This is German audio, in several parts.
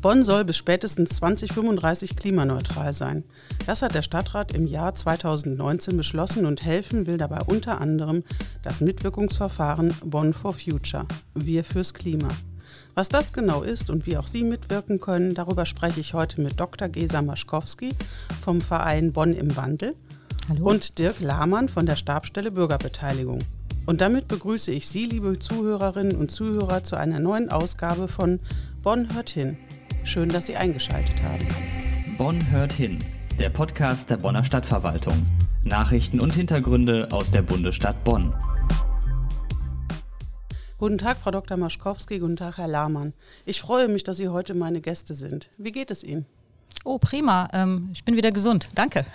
Bonn soll bis spätestens 2035 klimaneutral sein. Das hat der Stadtrat im Jahr 2019 beschlossen und helfen will dabei unter anderem das Mitwirkungsverfahren Bonn for Future, Wir fürs Klima. Was das genau ist und wie auch Sie mitwirken können, darüber spreche ich heute mit Dr. Gesa Maschkowski vom Verein Bonn im Wandel Hallo. und Dirk Lahmann von der Stabstelle Bürgerbeteiligung. Und damit begrüße ich Sie, liebe Zuhörerinnen und Zuhörer, zu einer neuen Ausgabe von Bonn hört hin, Schön, dass Sie eingeschaltet haben. Bonn hört hin, der Podcast der Bonner Stadtverwaltung. Nachrichten und Hintergründe aus der Bundesstadt Bonn. Guten Tag, Frau Dr. Maschkowski, guten Tag, Herr Lahmann. Ich freue mich, dass Sie heute meine Gäste sind. Wie geht es Ihnen? Oh, prima. Ähm, ich bin wieder gesund. Danke.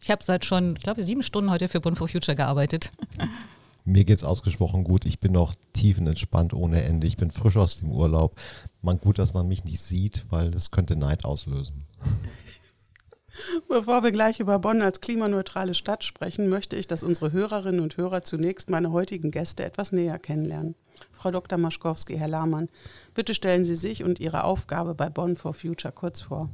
Ich habe seit schon, ich glaube, sieben Stunden heute für Bund for Future gearbeitet. Mir geht es ausgesprochen gut. Ich bin noch tiefenentspannt ohne Ende. Ich bin frisch aus dem Urlaub. Man gut, dass man mich nicht sieht, weil das könnte Neid auslösen. Bevor wir gleich über Bonn als klimaneutrale Stadt sprechen, möchte ich, dass unsere Hörerinnen und Hörer zunächst meine heutigen Gäste etwas näher kennenlernen. Frau Dr. Maschkowski, Herr Lahmann, bitte stellen Sie sich und Ihre Aufgabe bei Bonn for Future kurz vor.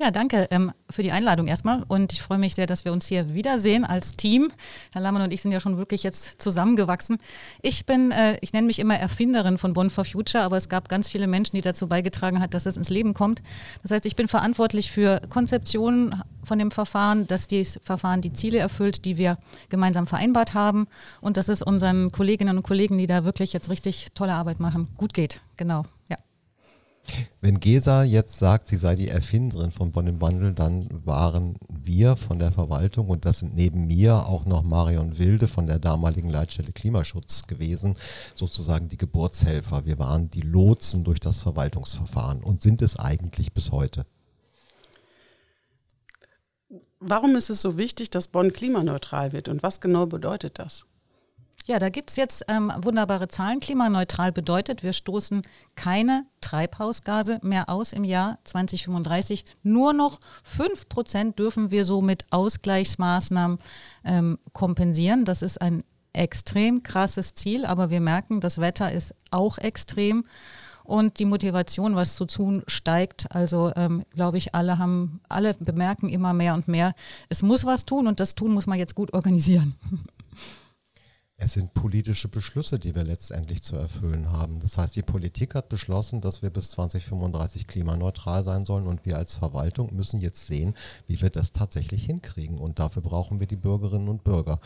Ja, danke ähm, für die Einladung erstmal und ich freue mich sehr, dass wir uns hier wiedersehen als Team. Herr Lammann und ich sind ja schon wirklich jetzt zusammengewachsen. Ich bin, äh, ich nenne mich immer Erfinderin von Bond for Future, aber es gab ganz viele Menschen, die dazu beigetragen hat, dass es ins Leben kommt. Das heißt, ich bin verantwortlich für Konzeption von dem Verfahren, dass das Verfahren die Ziele erfüllt, die wir gemeinsam vereinbart haben und dass es unseren Kolleginnen und Kollegen, die da wirklich jetzt richtig tolle Arbeit machen, gut geht. Genau. Wenn Gesa jetzt sagt, sie sei die Erfinderin von Bonn im Wandel, dann waren wir von der Verwaltung und das sind neben mir auch noch Marion Wilde von der damaligen Leitstelle Klimaschutz gewesen, sozusagen die Geburtshelfer. Wir waren die Lotsen durch das Verwaltungsverfahren und sind es eigentlich bis heute. Warum ist es so wichtig, dass Bonn klimaneutral wird und was genau bedeutet das? Ja, da gibt es jetzt ähm, wunderbare Zahlen. Klimaneutral bedeutet, wir stoßen keine Treibhausgase mehr aus im Jahr 2035. Nur noch 5 Prozent dürfen wir so mit Ausgleichsmaßnahmen ähm, kompensieren. Das ist ein extrem krasses Ziel, aber wir merken, das Wetter ist auch extrem und die Motivation, was zu tun, steigt. Also ähm, glaube ich, alle haben, alle bemerken immer mehr und mehr, es muss was tun und das Tun muss man jetzt gut organisieren. Es sind politische Beschlüsse, die wir letztendlich zu erfüllen haben. Das heißt, die Politik hat beschlossen, dass wir bis 2035 klimaneutral sein sollen und wir als Verwaltung müssen jetzt sehen, wie wir das tatsächlich hinkriegen. Und dafür brauchen wir die Bürgerinnen und Bürger.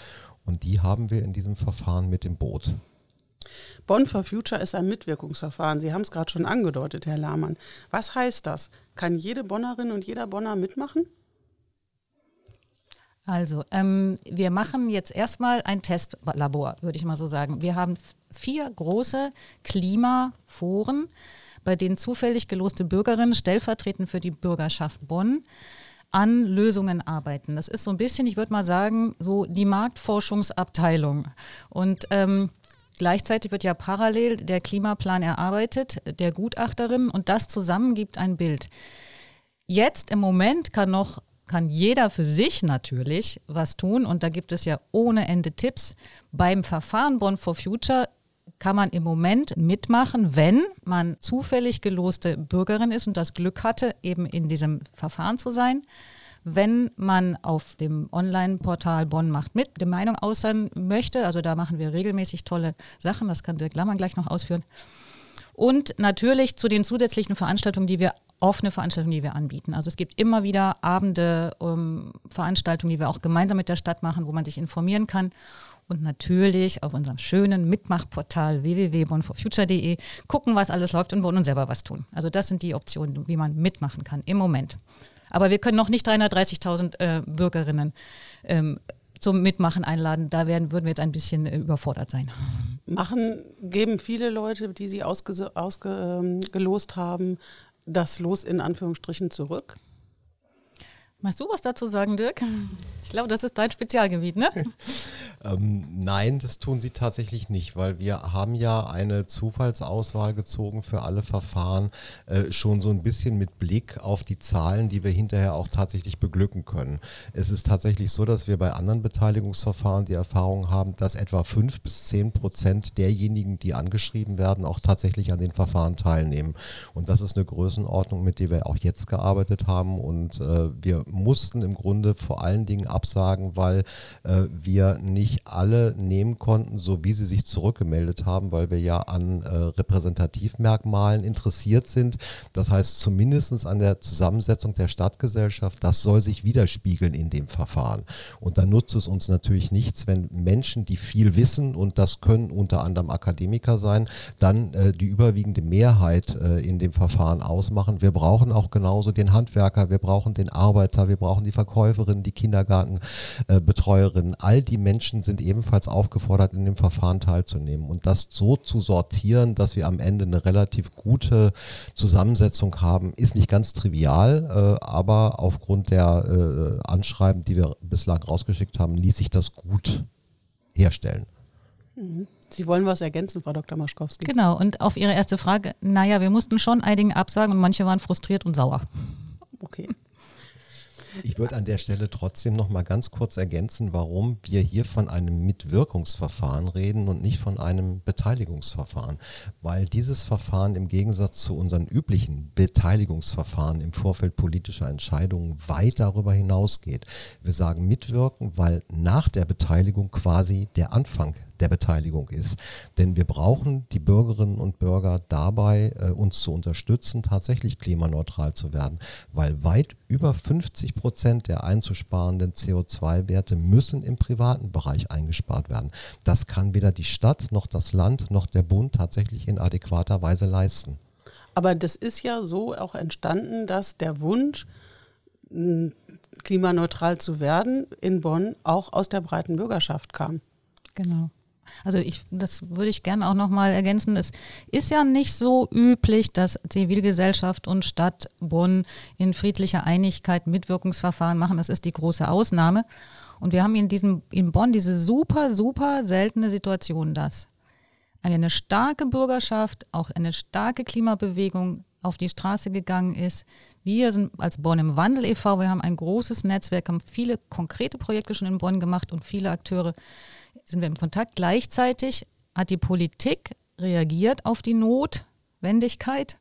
Und die haben wir in diesem Verfahren mit im Boot. Bonn for Future ist ein Mitwirkungsverfahren. Sie haben es gerade schon angedeutet, Herr Lahmann. Was heißt das? Kann jede Bonnerin und jeder Bonner mitmachen? Also, ähm, wir machen jetzt erstmal ein Testlabor, würde ich mal so sagen. Wir haben vier große Klimaforen, bei denen zufällig geloste Bürgerinnen stellvertretend für die Bürgerschaft Bonn an Lösungen arbeiten. Das ist so ein bisschen, ich würde mal sagen, so die Marktforschungsabteilung. Und ähm, Gleichzeitig wird ja parallel der Klimaplan erarbeitet, der Gutachterin, und das zusammen gibt ein Bild. Jetzt im Moment kann noch kann jeder für sich natürlich was tun und da gibt es ja ohne Ende Tipps. Beim Verfahren Bonn for Future kann man im Moment mitmachen, wenn man zufällig geloste Bürgerin ist und das Glück hatte, eben in diesem Verfahren zu sein. Wenn man auf dem Online-Portal Bonn macht mit, die Meinung äußern möchte, also da machen wir regelmäßig tolle Sachen, das kann Dirk Lammer gleich noch ausführen. Und natürlich zu den zusätzlichen Veranstaltungen, die wir offene Veranstaltungen, die wir anbieten. Also es gibt immer wieder Abende, ähm, Veranstaltungen, die wir auch gemeinsam mit der Stadt machen, wo man sich informieren kann. Und natürlich auf unserem schönen Mitmachportal www.bonforfuture.de gucken, was alles läuft und wollen uns selber was tun. Also das sind die Optionen, wie man mitmachen kann im Moment. Aber wir können noch nicht 330.000 äh, Bürgerinnen ähm, zum Mitmachen einladen. Da werden, würden wir jetzt ein bisschen äh, überfordert sein. Machen, geben viele Leute, die Sie ausgelost ausge, ähm, haben, das Los in Anführungsstrichen zurück? Magst du was dazu sagen, Dirk? Ich glaube, das ist dein Spezialgebiet, ne? ähm, nein, das tun sie tatsächlich nicht, weil wir haben ja eine Zufallsauswahl gezogen für alle Verfahren, äh, schon so ein bisschen mit Blick auf die Zahlen, die wir hinterher auch tatsächlich beglücken können. Es ist tatsächlich so, dass wir bei anderen Beteiligungsverfahren die Erfahrung haben, dass etwa fünf bis zehn Prozent derjenigen, die angeschrieben werden, auch tatsächlich an den Verfahren teilnehmen. Und das ist eine Größenordnung, mit der wir auch jetzt gearbeitet haben und äh, wir mussten im Grunde vor allen Dingen absagen, weil äh, wir nicht alle nehmen konnten, so wie sie sich zurückgemeldet haben, weil wir ja an äh, Repräsentativmerkmalen interessiert sind. Das heißt zumindest an der Zusammensetzung der Stadtgesellschaft, das soll sich widerspiegeln in dem Verfahren. Und da nutzt es uns natürlich nichts, wenn Menschen, die viel wissen, und das können unter anderem Akademiker sein, dann äh, die überwiegende Mehrheit äh, in dem Verfahren ausmachen. Wir brauchen auch genauso den Handwerker, wir brauchen den Arbeiter, wir brauchen die Verkäuferin, die Kindergartenbetreuerin. All die Menschen sind ebenfalls aufgefordert, in dem Verfahren teilzunehmen. Und das so zu sortieren, dass wir am Ende eine relativ gute Zusammensetzung haben, ist nicht ganz trivial, äh, aber aufgrund der äh, Anschreiben, die wir bislang rausgeschickt haben, ließ sich das gut herstellen. Mhm. Sie wollen was ergänzen, Frau Dr. Maschkowski. Genau, und auf Ihre erste Frage, naja, wir mussten schon einigen absagen und manche waren frustriert und sauer. Okay. Ich würde an der Stelle trotzdem noch mal ganz kurz ergänzen, warum wir hier von einem Mitwirkungsverfahren reden und nicht von einem Beteiligungsverfahren. Weil dieses Verfahren im Gegensatz zu unseren üblichen Beteiligungsverfahren im Vorfeld politischer Entscheidungen weit darüber hinausgeht. Wir sagen mitwirken, weil nach der Beteiligung quasi der Anfang der Beteiligung ist. Denn wir brauchen die Bürgerinnen und Bürger dabei, äh, uns zu unterstützen, tatsächlich klimaneutral zu werden, weil weit über 50 Prozent der einzusparenden CO2-Werte müssen im privaten Bereich eingespart werden. Das kann weder die Stadt noch das Land noch der Bund tatsächlich in adäquater Weise leisten. Aber das ist ja so auch entstanden, dass der Wunsch, klimaneutral zu werden in Bonn, auch aus der breiten Bürgerschaft kam. Genau. Also ich, das würde ich gerne auch nochmal ergänzen. Es ist ja nicht so üblich, dass Zivilgesellschaft und Stadt Bonn in friedlicher Einigkeit Mitwirkungsverfahren machen. Das ist die große Ausnahme. Und wir haben in diesem, in Bonn diese super, super seltene Situation, dass eine starke Bürgerschaft, auch eine starke Klimabewegung auf die Straße gegangen ist. Wir sind als Bonn im Wandel e.V., wir haben ein großes Netzwerk, haben viele konkrete Projekte schon in Bonn gemacht und viele Akteure sind wir im Kontakt. Gleichzeitig hat die Politik reagiert auf die Notwendigkeit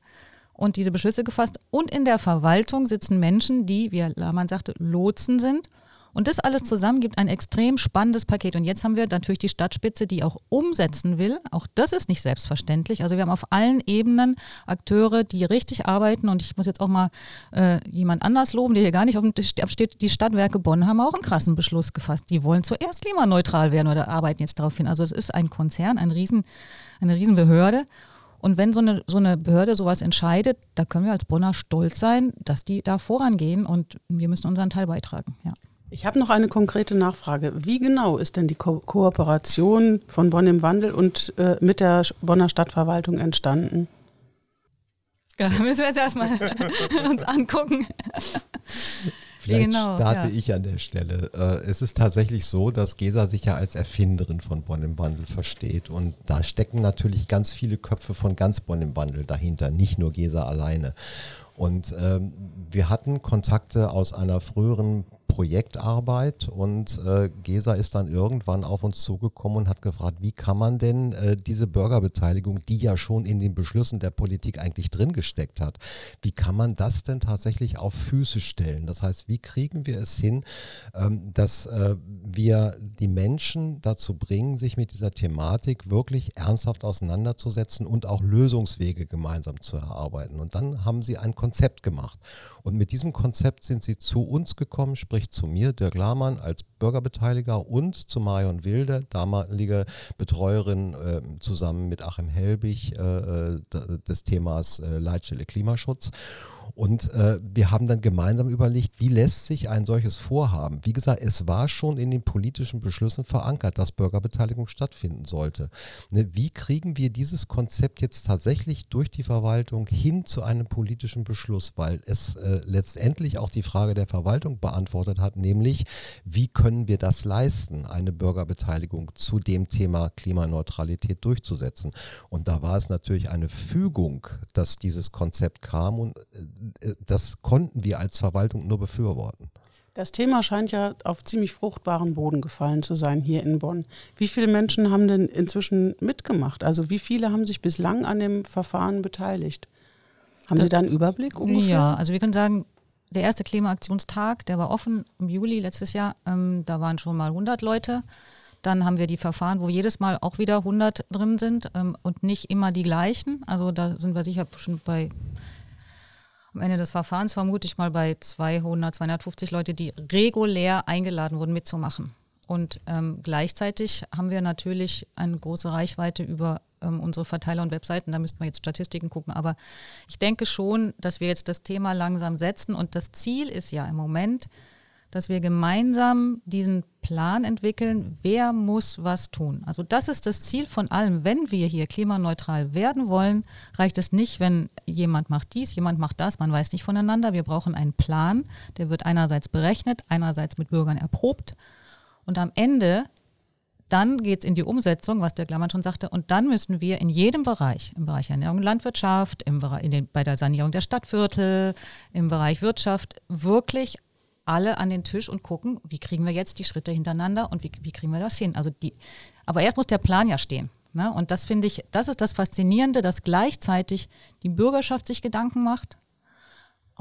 und diese Beschlüsse gefasst. Und in der Verwaltung sitzen Menschen, die, wie Herr Lahmann sagte, Lotsen sind und das alles zusammen gibt ein extrem spannendes Paket. Und jetzt haben wir natürlich die Stadtspitze, die auch umsetzen will. Auch das ist nicht selbstverständlich. Also wir haben auf allen Ebenen Akteure, die richtig arbeiten. Und ich muss jetzt auch mal äh, jemand anders loben, der hier gar nicht auf dem Tisch steht. Die Stadtwerke Bonn haben auch einen krassen Beschluss gefasst. Die wollen zuerst klimaneutral werden oder arbeiten jetzt darauf hin. Also es ist ein Konzern, ein Riesen, eine Riesenbehörde. Und wenn so eine, so eine Behörde sowas entscheidet, da können wir als Bonner stolz sein, dass die da vorangehen und wir müssen unseren Teil beitragen. Ja. Ich habe noch eine konkrete Nachfrage. Wie genau ist denn die Ko Kooperation von Bonn im Wandel und äh, mit der Bonner Stadtverwaltung entstanden? Ja, müssen wir jetzt erstmal uns angucken. Vielleicht genau, starte ja. ich an der Stelle. Äh, es ist tatsächlich so, dass Gesa sich ja als Erfinderin von Bonn im Wandel versteht. Und da stecken natürlich ganz viele Köpfe von ganz Bonn im Wandel dahinter, nicht nur Gesa alleine. Und ähm, wir hatten Kontakte aus einer früheren Projektarbeit und äh, Gesa ist dann irgendwann auf uns zugekommen und hat gefragt, wie kann man denn äh, diese Bürgerbeteiligung, die ja schon in den Beschlüssen der Politik eigentlich drin gesteckt hat, wie kann man das denn tatsächlich auf Füße stellen? Das heißt, wie kriegen wir es hin, ähm, dass äh, wir die Menschen dazu bringen, sich mit dieser Thematik wirklich ernsthaft auseinanderzusetzen und auch Lösungswege gemeinsam zu erarbeiten? Und dann haben sie ein Konzept gemacht. Und mit diesem Konzept sind sie zu uns gekommen, sprich sprich zu mir, Dirk Lahmann, als Bürgerbeteiliger und zu Marion Wilde, damalige Betreuerin äh, zusammen mit Achim Helbig äh, äh des Themas äh, Leitstelle Klimaschutz. Und äh, wir haben dann gemeinsam überlegt, wie lässt sich ein solches Vorhaben, wie gesagt, es war schon in den politischen Beschlüssen verankert, dass Bürgerbeteiligung stattfinden sollte. Ne, wie kriegen wir dieses Konzept jetzt tatsächlich durch die Verwaltung hin zu einem politischen Beschluss, weil es äh, letztendlich auch die Frage der Verwaltung beantwortet hat, nämlich wie können wir das leisten, eine Bürgerbeteiligung zu dem Thema Klimaneutralität durchzusetzen. Und da war es natürlich eine Fügung, dass dieses Konzept kam und äh, das konnten wir als Verwaltung nur befürworten. Das Thema scheint ja auf ziemlich fruchtbaren Boden gefallen zu sein hier in Bonn. Wie viele Menschen haben denn inzwischen mitgemacht? Also wie viele haben sich bislang an dem Verfahren beteiligt? Haben Sie da einen Überblick ungefähr? Ja, also wir können sagen, der erste Klimaaktionstag, der war offen im Juli letztes Jahr. Ähm, da waren schon mal 100 Leute. Dann haben wir die Verfahren, wo jedes Mal auch wieder 100 drin sind ähm, und nicht immer die gleichen. Also da sind wir sicher schon bei am Ende des Verfahrens vermute ich mal bei 200, 250 Leute, die regulär eingeladen wurden, mitzumachen. Und ähm, gleichzeitig haben wir natürlich eine große Reichweite über ähm, unsere Verteiler und Webseiten. Da müssten wir jetzt Statistiken gucken. Aber ich denke schon, dass wir jetzt das Thema langsam setzen. Und das Ziel ist ja im Moment, dass wir gemeinsam diesen Plan entwickeln, wer muss was tun. Also das ist das Ziel von allem. Wenn wir hier klimaneutral werden wollen, reicht es nicht, wenn jemand macht dies, jemand macht das, man weiß nicht voneinander. Wir brauchen einen Plan, der wird einerseits berechnet, einerseits mit Bürgern erprobt. Und am Ende dann geht es in die Umsetzung, was der Klammann schon sagte, und dann müssen wir in jedem Bereich, im Bereich Ernährung und Landwirtschaft, im Bereich, den, bei der Sanierung der Stadtviertel, im Bereich Wirtschaft, wirklich alle an den Tisch und gucken, wie kriegen wir jetzt die Schritte hintereinander und wie, wie kriegen wir das hin. Also die, aber erst muss der Plan ja stehen. Ne? Und das finde ich, das ist das Faszinierende, dass gleichzeitig die Bürgerschaft sich Gedanken macht,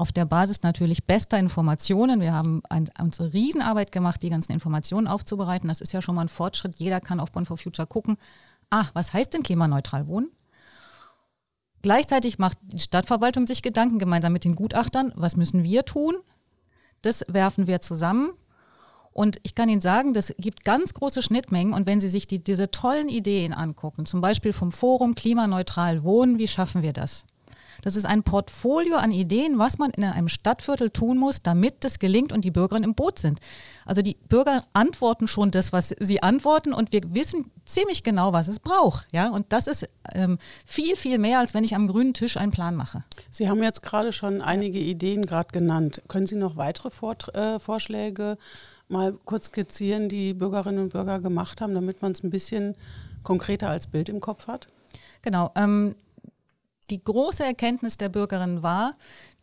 auf der Basis natürlich bester Informationen. Wir haben ein, unsere Riesenarbeit gemacht, die ganzen Informationen aufzubereiten. Das ist ja schon mal ein Fortschritt. Jeder kann auf Bonn for Future gucken, ah, was heißt denn klimaneutral wohnen? Gleichzeitig macht die Stadtverwaltung sich Gedanken gemeinsam mit den Gutachtern, was müssen wir tun? Das werfen wir zusammen. Und ich kann Ihnen sagen, das gibt ganz große Schnittmengen. Und wenn Sie sich die, diese tollen Ideen angucken, zum Beispiel vom Forum Klimaneutral Wohnen, wie schaffen wir das? Das ist ein Portfolio an Ideen, was man in einem Stadtviertel tun muss, damit das gelingt und die Bürgerinnen im Boot sind. Also die Bürger antworten schon das, was sie antworten und wir wissen ziemlich genau, was es braucht. Ja? Und das ist ähm, viel, viel mehr, als wenn ich am grünen Tisch einen Plan mache. Sie haben jetzt gerade schon einige Ideen gerade genannt. Können Sie noch weitere Vor äh, Vorschläge mal kurz skizzieren, die Bürgerinnen und Bürger gemacht haben, damit man es ein bisschen konkreter als Bild im Kopf hat? Genau. Ähm, die große Erkenntnis der Bürgerin war,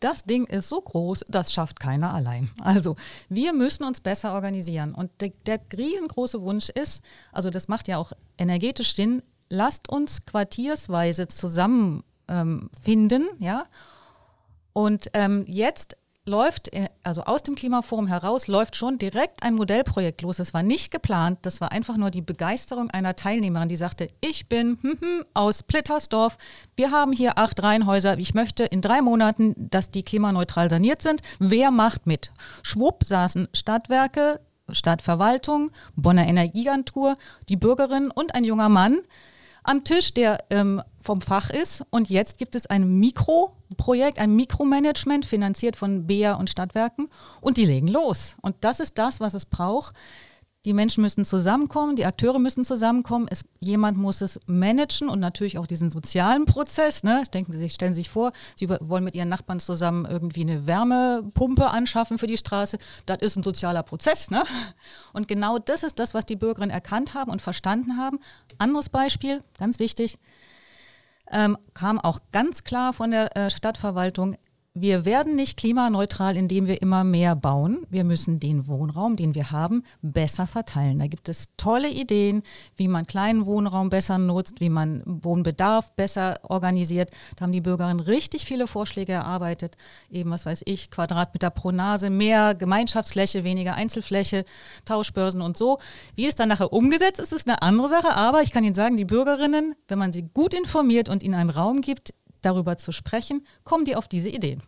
das Ding ist so groß, das schafft keiner allein. Also wir müssen uns besser organisieren. Und der, der riesengroße Wunsch ist, also das macht ja auch energetisch Sinn, lasst uns quartiersweise zusammenfinden, ähm, ja. Und ähm, jetzt läuft, äh, also aus dem Klimaforum heraus, läuft schon direkt ein Modellprojekt los. Das war nicht geplant, das war einfach nur die Begeisterung einer Teilnehmerin, die sagte, ich bin hm, hm, aus Plittersdorf, wir haben hier acht Reihenhäuser, ich möchte in drei Monaten, dass die klimaneutral saniert sind. Wer macht mit? Schwupp saßen Stadtwerke, Stadtverwaltung, Bonner Energieagentur, die Bürgerin und ein junger Mann am Tisch, der ähm, vom Fach ist. Und jetzt gibt es ein Mikroprojekt, ein Mikromanagement, finanziert von BEA und Stadtwerken. Und die legen los. Und das ist das, was es braucht. Die Menschen müssen zusammenkommen, die Akteure müssen zusammenkommen, es, jemand muss es managen und natürlich auch diesen sozialen Prozess. Ne? Denken Sie sich, stellen Sie sich vor, Sie wollen mit Ihren Nachbarn zusammen irgendwie eine Wärmepumpe anschaffen für die Straße. Das ist ein sozialer Prozess. Ne? Und genau das ist das, was die Bürgerinnen erkannt haben und verstanden haben. Anderes Beispiel, ganz wichtig, ähm, kam auch ganz klar von der äh, Stadtverwaltung, wir werden nicht klimaneutral, indem wir immer mehr bauen. Wir müssen den Wohnraum, den wir haben, besser verteilen. Da gibt es tolle Ideen, wie man kleinen Wohnraum besser nutzt, wie man Wohnbedarf besser organisiert. Da haben die Bürgerinnen richtig viele Vorschläge erarbeitet. Eben, was weiß ich, Quadratmeter pro Nase, mehr Gemeinschaftsfläche, weniger Einzelfläche, Tauschbörsen und so. Wie es dann nachher umgesetzt ist, ist eine andere Sache. Aber ich kann Ihnen sagen, die Bürgerinnen, wenn man sie gut informiert und ihnen einen Raum gibt, darüber zu sprechen, kommen die auf diese Ideen.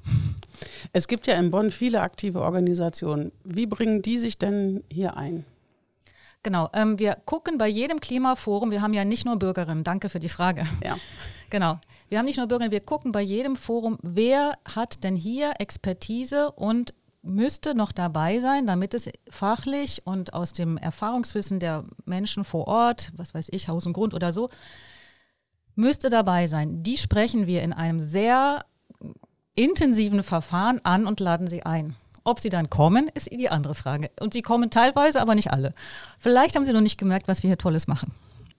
Es gibt ja in Bonn viele aktive Organisationen. Wie bringen die sich denn hier ein? Genau, ähm, wir gucken bei jedem Klimaforum, wir haben ja nicht nur Bürgerinnen, danke für die Frage. Ja. Genau, wir haben nicht nur Bürgerinnen, wir gucken bei jedem Forum, wer hat denn hier Expertise und müsste noch dabei sein, damit es fachlich und aus dem Erfahrungswissen der Menschen vor Ort, was weiß ich, Haus und Grund oder so, müsste dabei sein. Die sprechen wir in einem sehr intensiven Verfahren an und laden sie ein. Ob sie dann kommen, ist die andere Frage. Und sie kommen teilweise, aber nicht alle. Vielleicht haben sie noch nicht gemerkt, was wir hier Tolles machen.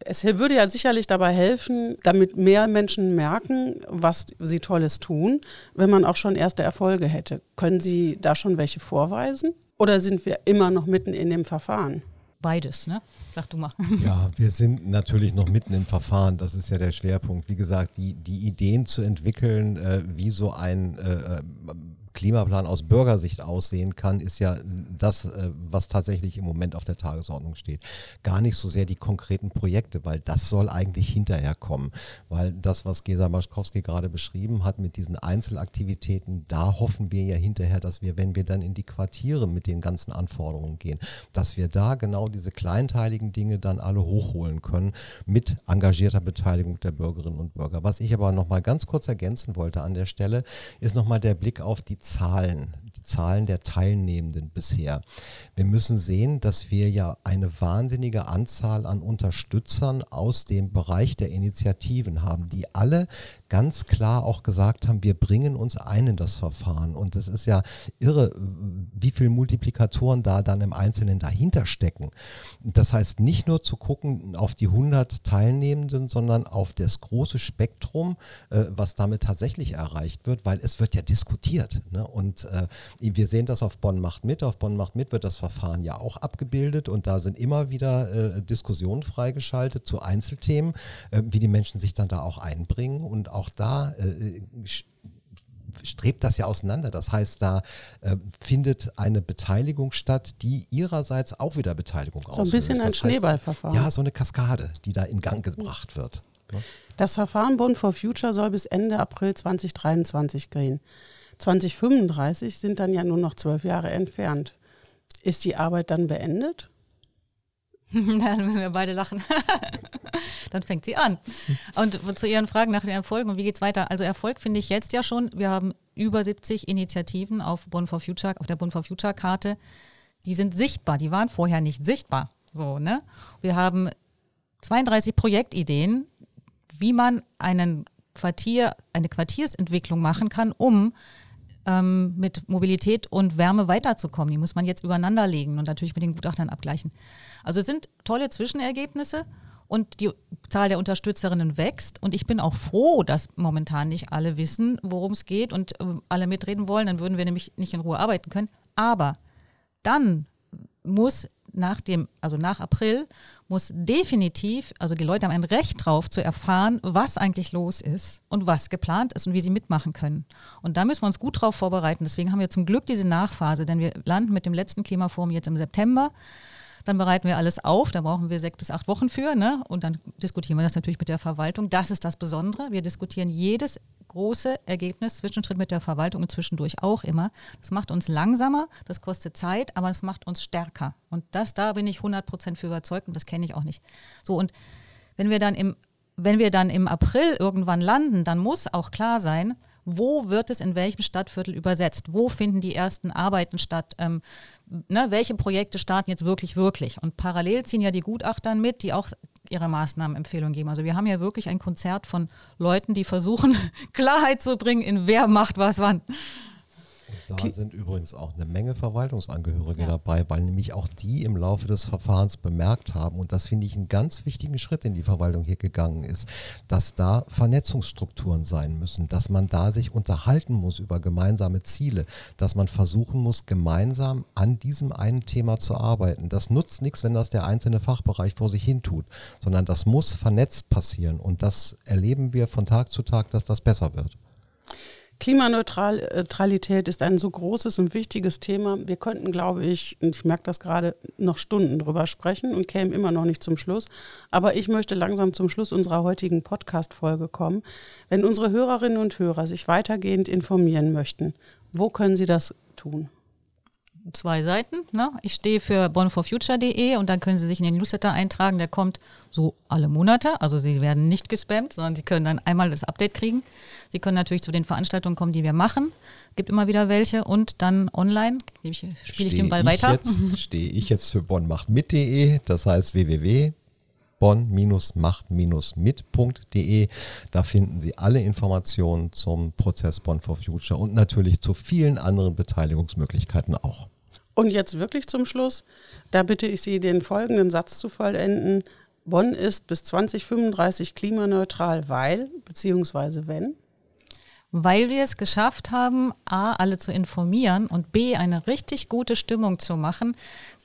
Es würde ja sicherlich dabei helfen, damit mehr Menschen merken, was sie Tolles tun, wenn man auch schon erste Erfolge hätte. Können Sie da schon welche vorweisen? Oder sind wir immer noch mitten in dem Verfahren? Beides, ne? Sag du mal. Ja, wir sind natürlich noch mitten im Verfahren. Das ist ja der Schwerpunkt. Wie gesagt, die, die Ideen zu entwickeln, äh, wie so ein äh, äh Klimaplan aus Bürgersicht aussehen kann, ist ja das, äh, was tatsächlich im Moment auf der Tagesordnung steht. Gar nicht so sehr die konkreten Projekte, weil das soll eigentlich hinterher kommen. Weil das, was Gesa Maschkowski gerade beschrieben hat mit diesen Einzelaktivitäten, da hoffen wir ja hinterher, dass wir, wenn wir dann in die Quartiere mit den ganzen Anforderungen gehen, dass wir da genau diese kleinteiligen Dinge dann alle hochholen können mit engagierter Beteiligung der Bürgerinnen und Bürger. Was ich aber noch mal ganz kurz ergänzen wollte an der Stelle, ist noch mal der Blick auf die Zahlen, die Zahlen der Teilnehmenden bisher. Wir müssen sehen, dass wir ja eine wahnsinnige Anzahl an Unterstützern aus dem Bereich der Initiativen haben, die alle ganz klar auch gesagt haben, wir bringen uns ein in das Verfahren. Und es ist ja irre, wie viele Multiplikatoren da dann im Einzelnen dahinter stecken. Das heißt, nicht nur zu gucken auf die 100 Teilnehmenden, sondern auf das große Spektrum, äh, was damit tatsächlich erreicht wird, weil es wird ja diskutiert. Ne? Und äh, wir sehen das auf Bonn macht mit. Auf Bonn macht mit wird das Verfahren ja auch abgebildet und da sind immer wieder äh, Diskussionen freigeschaltet zu Einzelthemen, äh, wie die Menschen sich dann da auch einbringen und auch da äh, strebt das ja auseinander. Das heißt, da äh, findet eine Beteiligung statt, die ihrerseits auch wieder Beteiligung auslöst. So ein bisschen ein Schneeballverfahren. Ja, so eine Kaskade, die da in Gang gebracht wird. Ne? Das Verfahren Bund for Future soll bis Ende April 2023 gehen. 2035 sind dann ja nur noch zwölf Jahre entfernt. Ist die Arbeit dann beendet? dann müssen wir beide lachen. dann fängt sie an. Und zu Ihren Fragen nach den Erfolgen und wie geht es weiter? Also Erfolg finde ich jetzt ja schon. Wir haben über 70 Initiativen auf Bonn for Future, auf der Bonn for Future Karte. Die sind sichtbar. Die waren vorher nicht sichtbar. So, ne? Wir haben 32 Projektideen, wie man einen Quartier, eine Quartiersentwicklung machen kann, um ähm, mit Mobilität und Wärme weiterzukommen. Die muss man jetzt übereinander legen und natürlich mit den Gutachtern abgleichen. Also es sind tolle Zwischenergebnisse und die Zahl der Unterstützerinnen wächst. Und ich bin auch froh, dass momentan nicht alle wissen, worum es geht und äh, alle mitreden wollen. Dann würden wir nämlich nicht in Ruhe arbeiten können. Aber dann muss nach dem, also nach April, muss definitiv, also die Leute haben ein Recht drauf zu erfahren, was eigentlich los ist und was geplant ist und wie sie mitmachen können. Und da müssen wir uns gut drauf vorbereiten. Deswegen haben wir zum Glück diese Nachphase, denn wir landen mit dem letzten Klimaforum jetzt im September. Dann bereiten wir alles auf, da brauchen wir sechs bis acht Wochen für, ne? Und dann diskutieren wir das natürlich mit der Verwaltung. Das ist das Besondere. Wir diskutieren jedes große Ergebnis, Zwischenschritt mit der Verwaltung und zwischendurch auch immer. Das macht uns langsamer, das kostet Zeit, aber es macht uns stärker. Und das, da bin ich 100 Prozent für überzeugt und das kenne ich auch nicht. So, und wenn wir dann im, wenn wir dann im April irgendwann landen, dann muss auch klar sein, wo wird es in welchem Stadtviertel übersetzt? Wo finden die ersten Arbeiten statt? Ähm, ne, welche Projekte starten jetzt wirklich, wirklich? Und parallel ziehen ja die Gutachtern mit, die auch ihre Maßnahmenempfehlungen geben. Also wir haben ja wirklich ein Konzert von Leuten, die versuchen, Klarheit zu bringen in wer macht was wann. Da sind übrigens auch eine Menge Verwaltungsangehörige ja. dabei, weil nämlich auch die im Laufe des Verfahrens bemerkt haben, und das finde ich einen ganz wichtigen Schritt, den die Verwaltung hier gegangen ist, dass da Vernetzungsstrukturen sein müssen, dass man da sich unterhalten muss über gemeinsame Ziele, dass man versuchen muss, gemeinsam an diesem einen Thema zu arbeiten. Das nutzt nichts, wenn das der einzelne Fachbereich vor sich hin tut, sondern das muss vernetzt passieren und das erleben wir von Tag zu Tag, dass das besser wird. Klimaneutralität ist ein so großes und wichtiges Thema. Wir könnten, glaube ich, und ich merke das gerade, noch Stunden drüber sprechen und kämen immer noch nicht zum Schluss. Aber ich möchte langsam zum Schluss unserer heutigen Podcast-Folge kommen. Wenn unsere Hörerinnen und Hörer sich weitergehend informieren möchten, wo können sie das tun? Zwei Seiten. Ne? Ich stehe für bonforfuture.de und dann können Sie sich in den Newsletter eintragen. Der kommt so alle Monate. Also Sie werden nicht gespammt, sondern Sie können dann einmal das Update kriegen. Sie können natürlich zu den Veranstaltungen kommen, die wir machen. Gibt immer wieder welche. Und dann online spiele ich den Ball weiter. Stehe ich jetzt für Bonn macht mit.de, das heißt www bonn-macht-mit.de. Da finden Sie alle Informationen zum Prozess Bonn for Future und natürlich zu vielen anderen Beteiligungsmöglichkeiten auch. Und jetzt wirklich zum Schluss, da bitte ich Sie, den folgenden Satz zu vollenden. Bonn ist bis 2035 klimaneutral, weil, beziehungsweise wenn? Weil wir es geschafft haben, A, alle zu informieren und B, eine richtig gute Stimmung zu machen,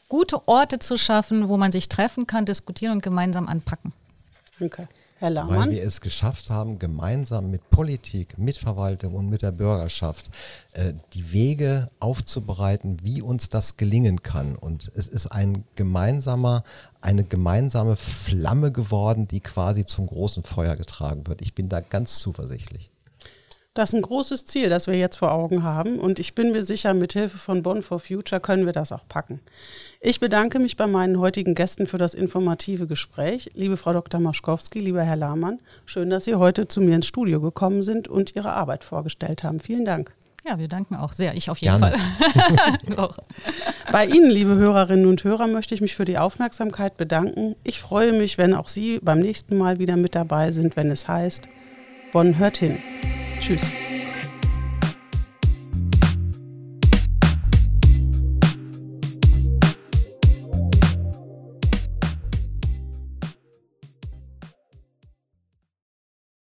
gute Orte zu schaffen, wo man sich treffen kann, diskutieren und gemeinsam anpacken. Okay. Herr Lahmann. Weil wir es geschafft haben, gemeinsam mit Politik, mit Verwaltung und mit der Bürgerschaft äh, die Wege aufzubereiten, wie uns das gelingen kann. Und es ist ein gemeinsamer, eine gemeinsame Flamme geworden, die quasi zum großen Feuer getragen wird. Ich bin da ganz zuversichtlich. Das ist ein großes Ziel, das wir jetzt vor Augen haben. Und ich bin mir sicher, mit Hilfe von Bonn for Future können wir das auch packen. Ich bedanke mich bei meinen heutigen Gästen für das informative Gespräch. Liebe Frau Dr. Maschkowski, lieber Herr Lahmann, schön, dass Sie heute zu mir ins Studio gekommen sind und Ihre Arbeit vorgestellt haben. Vielen Dank. Ja, wir danken auch sehr. Ich auf jeden Gerne. Fall. Bei Ihnen, liebe Hörerinnen und Hörer, möchte ich mich für die Aufmerksamkeit bedanken. Ich freue mich, wenn auch Sie beim nächsten Mal wieder mit dabei sind, wenn es heißt, Bonn hört hin. Tschüss.